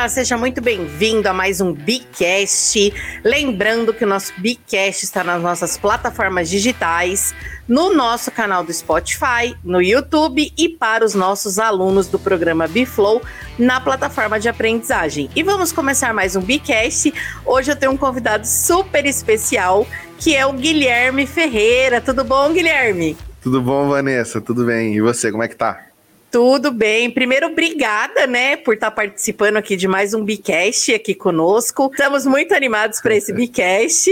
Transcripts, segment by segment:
Olá, seja muito bem-vindo a mais um Bicast. Lembrando que o nosso Bicast está nas nossas plataformas digitais, no nosso canal do Spotify, no YouTube e para os nossos alunos do programa Biflow na plataforma de aprendizagem. E vamos começar mais um Bicast. Hoje eu tenho um convidado super especial, que é o Guilherme Ferreira. Tudo bom, Guilherme? Tudo bom, Vanessa? Tudo bem? E você, como é que tá? Tudo bem. Primeiro, obrigada, né, por estar participando aqui de mais um Bicast aqui conosco. Estamos muito animados para esse Bicast.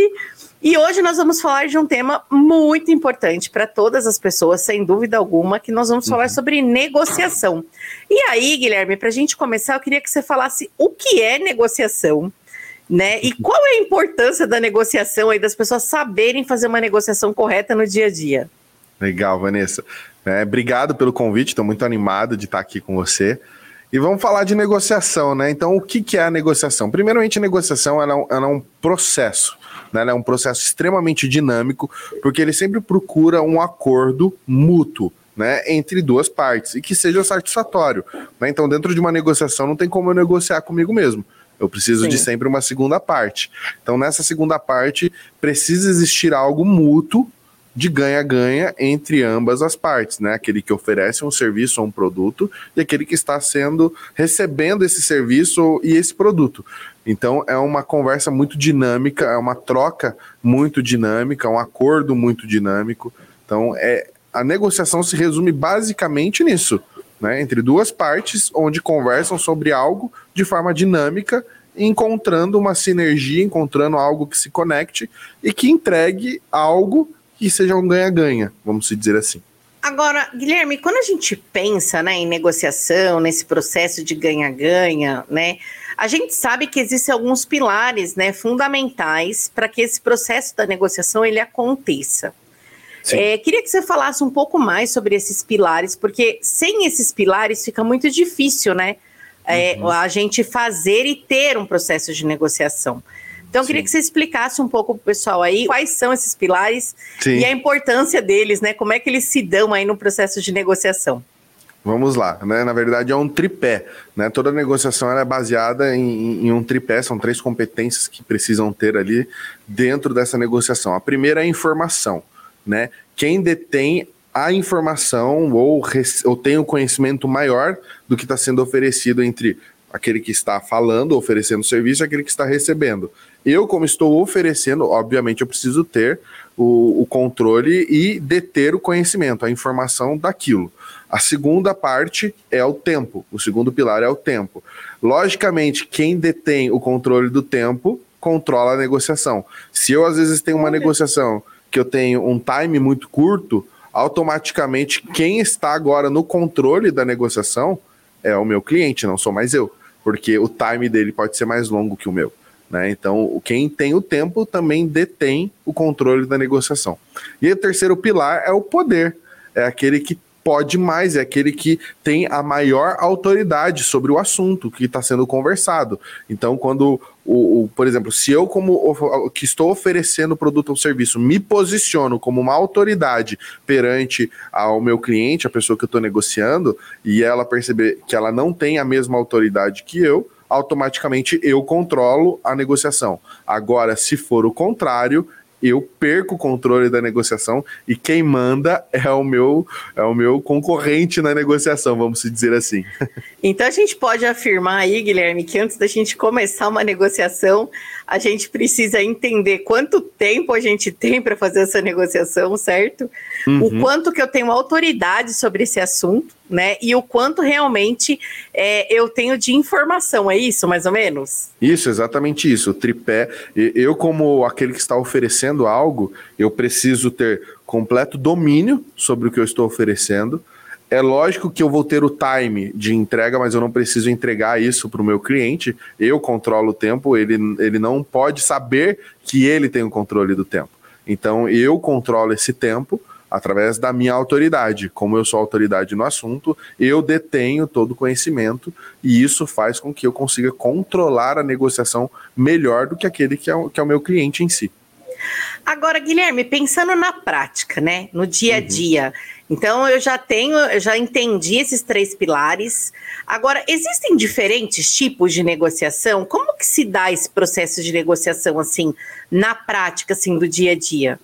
E hoje nós vamos falar de um tema muito importante para todas as pessoas, sem dúvida alguma, que nós vamos falar uhum. sobre negociação. E aí, Guilherme, para a gente começar, eu queria que você falasse o que é negociação, né? E qual é a importância da negociação aí, das pessoas saberem fazer uma negociação correta no dia a dia. Legal, Vanessa. É, obrigado pelo convite, estou muito animado de estar aqui com você. E vamos falar de negociação, né? Então, o que, que é a negociação? Primeiramente, a negociação ela é, um, ela é um processo, né? Ela é um processo extremamente dinâmico, porque ele sempre procura um acordo mútuo. Né, entre duas partes e que seja satisfatório. Né? Então, dentro de uma negociação, não tem como eu negociar comigo mesmo. Eu preciso Sim. de sempre uma segunda parte. Então, nessa segunda parte, precisa existir algo mútuo de ganha-ganha entre ambas as partes, né? Aquele que oferece um serviço ou um produto e aquele que está sendo recebendo esse serviço e esse produto. Então é uma conversa muito dinâmica, é uma troca muito dinâmica, um acordo muito dinâmico. Então é a negociação se resume basicamente nisso, né? Entre duas partes onde conversam sobre algo de forma dinâmica encontrando uma sinergia, encontrando algo que se conecte e que entregue algo que seja um ganha-ganha, vamos dizer assim. Agora, Guilherme, quando a gente pensa né, em negociação, nesse processo de ganha-ganha, né, a gente sabe que existem alguns pilares né, fundamentais para que esse processo da negociação ele aconteça. É, queria que você falasse um pouco mais sobre esses pilares, porque sem esses pilares fica muito difícil, né? É, uhum. A gente fazer e ter um processo de negociação. Então, eu queria que você explicasse um pouco para o pessoal aí quais são esses pilares Sim. e a importância deles, né? Como é que eles se dão aí no processo de negociação. Vamos lá, né? Na verdade é um tripé, né? Toda negociação é baseada em, em, um tripé, são três competências que precisam ter ali dentro dessa negociação. A primeira é a informação, né? Quem detém a informação ou, ou tem o um conhecimento maior do que está sendo oferecido entre aquele que está falando, oferecendo serviço, e aquele que está recebendo. Eu, como estou oferecendo, obviamente eu preciso ter o, o, controle e deter o conhecimento, a informação daquilo. A segunda parte é o tempo, o segundo pilar é o tempo. Logicamente, quem detém o controle do tempo controla a negociação. Se eu, às vezes, tenho uma negociação que eu tenho um time muito curto, automaticamente quem está agora no controle da negociação é o meu cliente, não sou mais eu, porque o time dele pode ser mais longo que o meu. Né? Então, quem tem o tempo também detém o controle da negociação. E o terceiro pilar é o poder, é aquele que pode mais, é aquele que tem a maior autoridade sobre o assunto que está sendo conversado. Então, quando, o, o, por exemplo, se eu, como que estou oferecendo produto ou serviço, me posiciono como uma autoridade perante ao meu cliente, a pessoa que eu estou negociando, e ela perceber que ela não tem a mesma autoridade que eu, automaticamente eu controlo a negociação. Agora, se for o contrário, eu perco o controle da negociação e quem manda é o meu é o meu concorrente na negociação, vamos dizer assim. Então a gente pode afirmar aí, Guilherme, que antes da gente começar uma negociação, a gente precisa entender quanto tempo a gente tem para fazer essa negociação, certo? Uhum. O quanto que eu tenho autoridade sobre esse assunto, né? E o quanto realmente é, eu tenho de informação, é isso, mais ou menos? Isso, exatamente isso. O tripé. Eu, como aquele que está oferecendo algo, eu preciso ter completo domínio sobre o que eu estou oferecendo é lógico que eu vou ter o time de entrega, mas eu não preciso entregar isso para o meu cliente. Eu controlo o tempo, ele, ele não pode saber que ele tem o controle do tempo. Então eu controlo esse tempo através da minha autoridade. Como eu sou autoridade no assunto, eu detenho todo o conhecimento e isso faz com que eu consiga controlar a negociação melhor do que aquele que é o, que é o meu cliente em si. Agora, Guilherme, pensando na prática, né, no dia a uhum. dia, Então eu já tenho, eu já entendi esses três pilares. Agora, existem diferentes tipos de negociação? Como que se dá esse processo de negociação assim, na prática, assim, do dia a dia?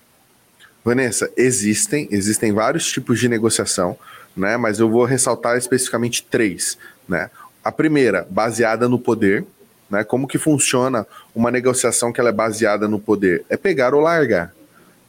Vanessa, existem, existem vários tipos de negociação, né? Mas eu vou ressaltar especificamente três, né? A primeira, baseada no poder, né? Como que funciona uma negociação que ela é baseada no poder? É pegar ou largar.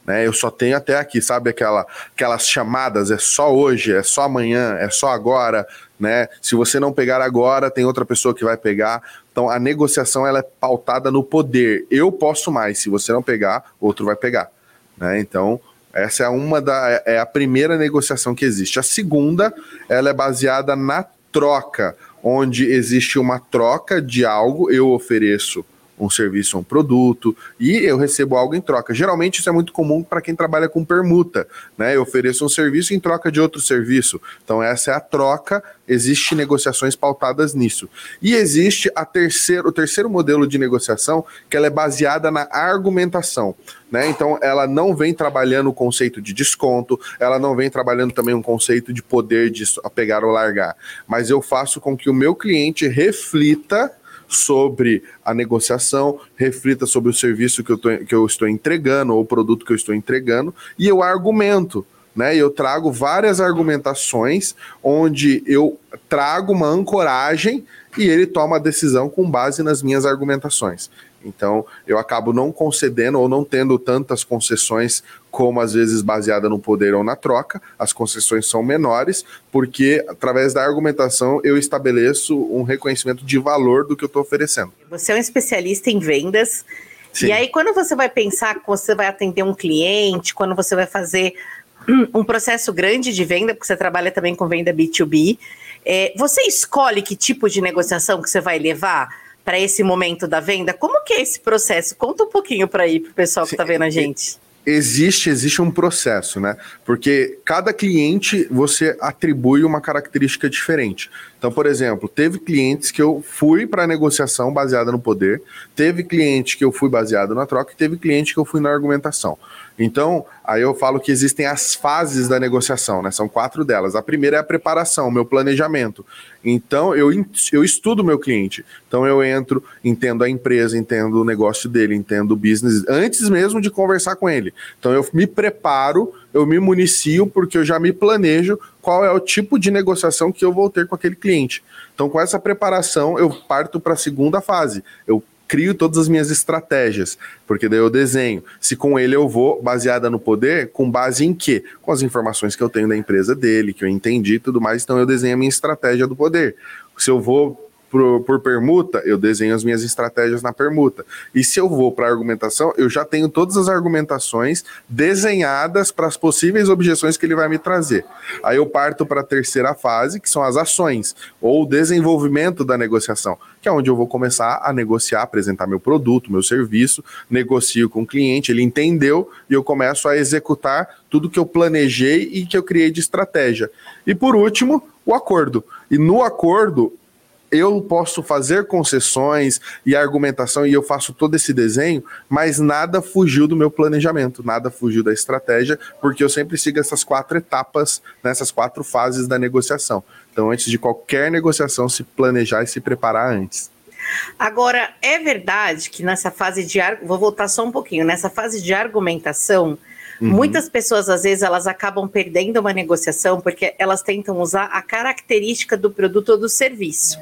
Né? Eu só tenho até aqui, sabe aquela, aquelas chamadas, é só hoje, é só amanhã, é só agora, né? Se você não pegar agora, tem outra pessoa que vai pegar. Então a negociação ela é pautada no poder. Eu posso mais, se você não pegar, outro vai pegar, né? Então essa é uma da é a primeira negociação que existe. A segunda, ela é baseada na troca, onde existe uma troca de algo, eu ofereço um serviço um produto e eu recebo algo em troca. Geralmente isso é muito comum para quem trabalha com permuta, né? Eu ofereço um serviço em troca de outro serviço. Então essa é a troca, existe negociações pautadas nisso. E existe a terceiro, o terceiro modelo de negociação, que ela é baseada na argumentação, né? Então ela não vem trabalhando o conceito de desconto, ela não vem trabalhando também um conceito de poder de pegar ou largar, mas eu faço com que o meu cliente reflita sobre a negociação, reflita sobre o serviço que eu, tô, que eu estou entregando ou o produto que eu estou entregando, e eu argumento. Né, eu trago várias argumentações onde eu trago uma ancoragem e ele toma a decisão com base nas minhas argumentações. Então, eu acabo não concedendo ou não tendo tantas concessões como às vezes baseada no poder ou na troca. As concessões são menores, porque através da argumentação eu estabeleço um reconhecimento de valor do que eu estou oferecendo. Você é um especialista em vendas. Sim. E aí, quando você vai pensar que você vai atender um cliente, quando você vai fazer um processo grande de venda, porque você trabalha também com venda B2B, é, você escolhe que tipo de negociação que você vai levar? Para esse momento da venda? Como que é esse processo? Conta um pouquinho para aí para o pessoal que está vendo a gente. Existe, existe um processo, né? Porque cada cliente você atribui uma característica diferente. Então, por exemplo, teve clientes que eu fui para negociação baseada no poder, teve cliente que eu fui baseado na troca, e teve cliente que eu fui na argumentação. Então, aí eu falo que existem as fases da negociação, né? São quatro delas. A primeira é a preparação, meu planejamento. Então, eu, eu estudo meu cliente. Então, eu entro, entendo a empresa, entendo o negócio dele, entendo o business, antes mesmo de conversar com ele. Então, eu me preparo, eu me municio, porque eu já me planejo qual é o tipo de negociação que eu vou ter com aquele cliente. Então, com essa preparação, eu parto para a segunda fase. Eu crio todas as minhas estratégias, porque daí eu desenho. Se com ele eu vou baseada no poder, com base em quê? Com as informações que eu tenho da empresa dele, que eu entendi e tudo mais, então eu desenho a minha estratégia do poder. Se eu vou por, por, permuta, eu desenho as minhas estratégias na permuta. E se eu vou para argumentação, eu já tenho todas as argumentações desenhadas para as possíveis objeções que ele vai me trazer. Aí eu parto para a terceira fase, que são as ações, ou desenvolvimento da negociação, que é onde eu vou começar a negociar, apresentar meu produto, meu serviço, negocio com o cliente, ele entendeu e eu começo a executar tudo que eu planejei e que eu criei de estratégia. E por último, o acordo. E no acordo, eu posso fazer concessões e argumentação e eu faço todo esse desenho, mas nada fugiu do meu planejamento, nada fugiu da estratégia, porque eu sempre sigo essas quatro etapas, nessas quatro fases da negociação. Então, antes de qualquer negociação, se planejar e se preparar antes. Agora, é verdade que nessa fase de. Vou voltar só um pouquinho. Nessa fase de argumentação, Uhum. Muitas pessoas, às vezes, elas acabam perdendo uma negociação porque elas tentam usar a característica do produto ou do serviço.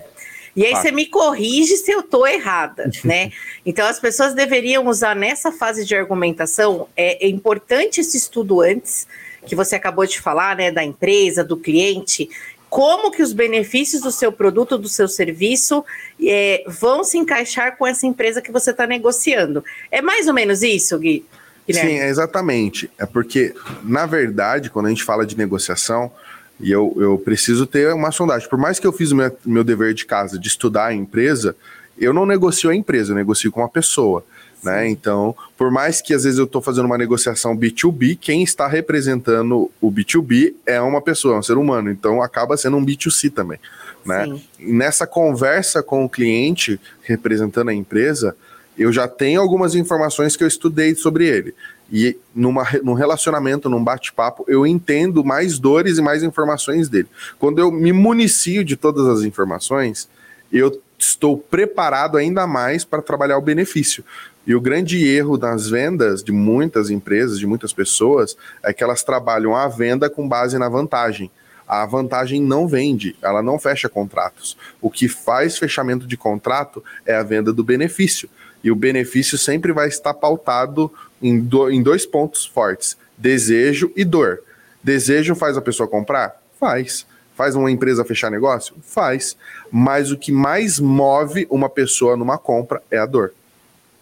E aí você me corrige se eu estou errada, né? Então as pessoas deveriam usar nessa fase de argumentação, é, é, importante esse estudo antes, que você acabou de falar, né, da empresa, do cliente, como que os benefícios do seu produto, do seu serviço é, vão se encaixar com essa empresa que você está negociando. É mais ou menos isso, Gui? Guilherme? Sim, é exatamente. É porque, na verdade, quando a gente fala de negociação, e eu, eu preciso ter uma sondagem. Por mais que eu fiz o meu, meu dever de casa de estudar a empresa, eu não negocio a empresa, eu negocio com uma pessoa. Né? Então, por mais que às vezes eu estou fazendo uma negociação B2B, quem está representando o B2B é uma pessoa, é um ser humano. Então, acaba sendo um B2C também. Né? Nessa conversa com o cliente, representando a empresa, eu já tenho algumas informações que eu estudei sobre ele. E numa, num relacionamento, num bate-papo, eu entendo mais dores e mais informações dele. Quando eu me municio de todas as informações, eu estou preparado ainda mais para trabalhar o benefício. E o grande erro das vendas de muitas empresas, de muitas pessoas, é que elas trabalham a venda com base na vantagem. A vantagem não vende, ela não fecha contratos. O que faz fechamento de contrato é a venda do benefício. E o benefício sempre vai estar pautado em, do, em dois pontos fortes: desejo e dor. Desejo faz a pessoa comprar? Faz. Faz uma empresa fechar negócio? Faz. Mas o que mais move uma pessoa numa compra é a dor.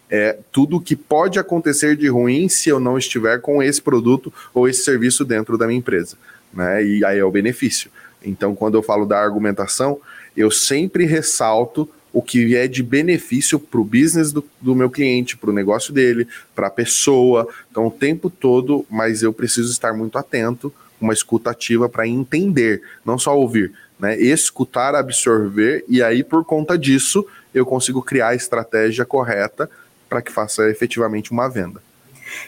É tudo o que pode acontecer de ruim se eu não estiver com esse produto ou esse serviço dentro da minha empresa. Né? E aí é o benefício. Então, quando eu falo da argumentação, eu sempre ressalto o que é de benefício para o business do, do, meu cliente, para o negócio dele, para a pessoa. Então, o tempo todo, mas eu preciso estar muito atento, uma escutativa para entender, não só ouvir, né? Escutar, absorver, e aí, por conta disso, eu consigo criar a estratégia correta para que faça efetivamente uma venda.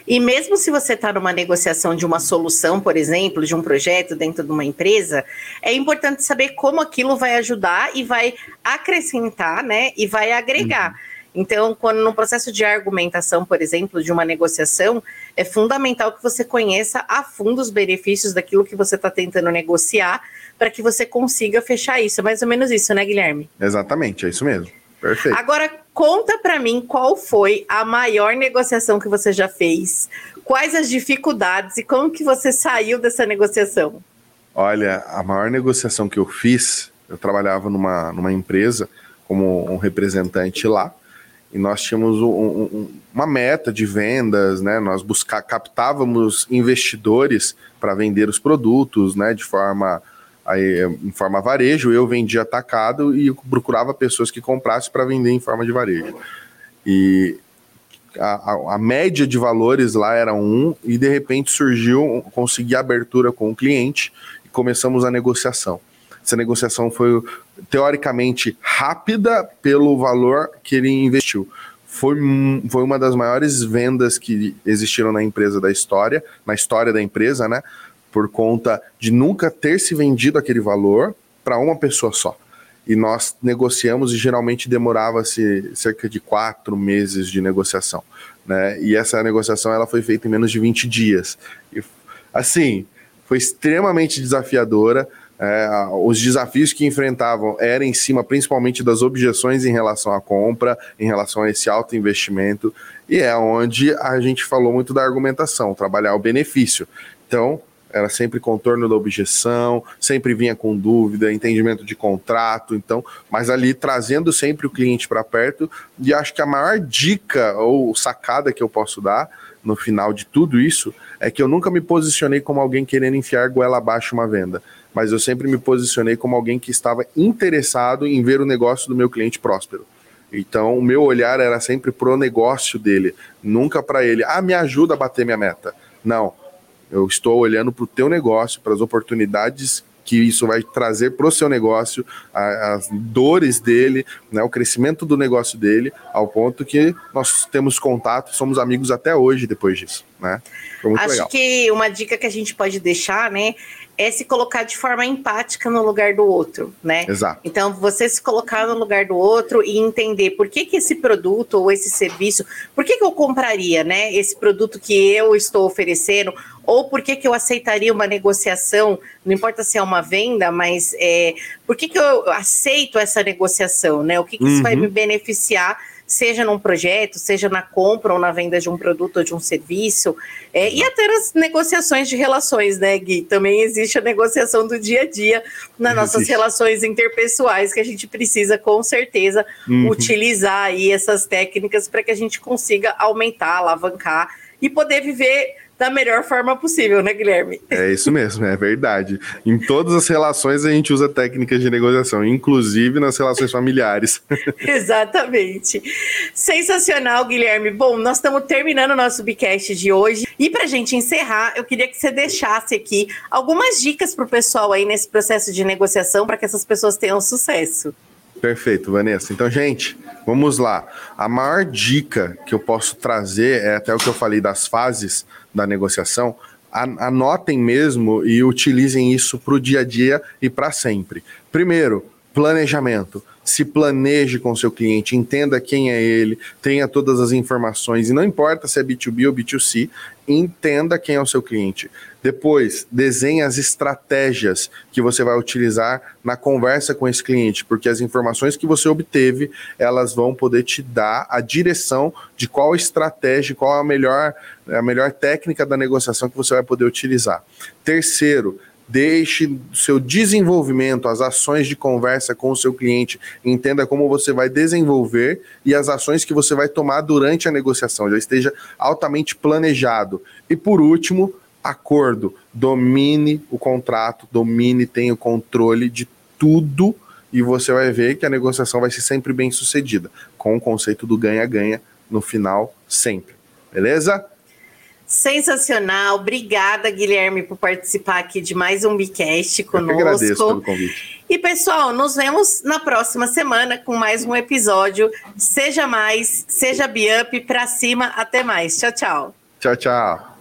E mesmo se você está numa negociação de uma solução, por exemplo, de um projeto dentro de uma empresa, é importante saber como aquilo vai ajudar e vai acrescentar, né? E vai agregar. Uhum. Então, quando no processo de argumentação, por exemplo, de uma negociação, é fundamental que você conheça a fundo os benefícios daquilo que você está tentando negociar para que você consiga fechar isso. É mais ou menos isso, né, Guilherme? Exatamente, é isso mesmo. Perfeito. Agora, conta para mim qual foi a maior negociação que você já fez, quais as dificuldades e como que você saiu dessa negociação. Olha, a maior negociação que eu fiz, eu trabalhava numa, numa empresa como um representante lá, e nós tínhamos um, um, uma meta de vendas, né? Nós buscar, captávamos investidores para vender os produtos, né? De forma aí, em forma varejo, eu vendia atacado e procurava pessoas que comprassem para vender em forma de varejo. E a, a, a, média de valores lá era um, e de repente surgiu, consegui abertura com o cliente e começamos a negociação. Essa negociação foi teoricamente rápida pelo valor que ele investiu. Foi, foi uma das maiores vendas que existiram na empresa da história, na história da empresa, né? Por conta de nunca ter se vendido aquele valor para uma pessoa só. E nós negociamos e geralmente demorava-se cerca de quatro meses de negociação. Né? E essa negociação ela foi feita em menos de 20 dias. E, assim, foi extremamente desafiadora. É, os desafios que enfrentavam eram em cima principalmente das objeções em relação à compra, em relação a esse alto investimento, e é onde a gente falou muito da argumentação, trabalhar o benefício. Então, era sempre contorno da objeção, sempre vinha com dúvida, entendimento de contrato, então, mas ali trazendo sempre o cliente para perto. E acho que a maior dica ou sacada que eu posso dar no final de tudo isso é que eu nunca me posicionei como alguém querendo enfiar goela abaixo uma venda, mas eu sempre me posicionei como alguém que estava interessado em ver o negócio do meu cliente próspero. Então, o meu olhar era sempre pro negócio dele, nunca para ele, ah, me ajuda a bater minha meta. Não, eu estou olhando para o teu negócio, para as oportunidades que isso vai trazer para o seu negócio, a, as dores dele, né, o crescimento do negócio dele, ao ponto que nós temos contato, somos amigos até hoje depois disso, né? Acho legal. que uma dica que a gente pode deixar, né, é se colocar de forma empática no lugar do outro, né? Exato. Então, você se colocar no lugar do outro e entender por que, que esse produto ou esse serviço, por que, que eu compraria, né? Esse produto que eu estou oferecendo, ou por que, que eu aceitaria uma negociação, não importa se é uma venda, mas é, por que, que eu aceito essa negociação, né? O que, que uhum. isso vai uhum. me beneficiar seja num projeto, seja na compra ou na venda de um produto ou de um serviço, é, e até nas negociações de relações, né, Gui? Também existe a negociação do dia a dia nas nossas existe. relações interpessoais que a gente precisa, com certeza, uhum. utilizar aí essas técnicas para que a gente consiga aumentar, alavancar e poder viver da melhor forma possível, né, Guilherme? É isso mesmo, é verdade. Em todas as relações a gente usa técnicas de negociação, inclusive nas relações familiares. Exatamente. Sensacional, Guilherme. Bom, nós estamos terminando o nosso Bicast de hoje. E para a gente encerrar, eu queria que você deixasse aqui algumas dicas para o pessoal aí nesse processo de negociação para que essas pessoas tenham sucesso. Perfeito, Vanessa. Então, gente, vamos lá. A maior dica que eu posso trazer é até o que eu falei das fases da negociação. Anotem mesmo e utilizem isso para o dia a dia e para sempre. Primeiro, planejamento se planeje com seu cliente, entenda quem é ele, tenha todas as informações, e não importa se é B2B ou B2C, entenda quem é o seu cliente. Depois, desenhe as estratégias que você vai utilizar na conversa com esse cliente, porque as informações que você obteve, elas vão poder te dar a direção de qual estratégia, qual a melhor, a melhor técnica da negociação que você vai poder utilizar. Terceiro, deixe seu desenvolvimento, as ações de conversa com o seu cliente, entenda como você vai desenvolver e as ações que você vai tomar durante a negociação, já esteja altamente planejado. E por último, acordo, domine o contrato, domine, tenha o controle de tudo e você vai ver que a negociação vai ser sempre bem sucedida, com o conceito do ganha-ganha no final, sempre. Beleza? Sensacional. Obrigada, Guilherme, por participar aqui de mais um Bicast conosco. Eu agradeço pelo convite. E, pessoal, nos vemos na próxima semana com mais um episódio. Seja mais, seja Biup, pra cima. Até mais. Tchau, tchau. Tchau, tchau.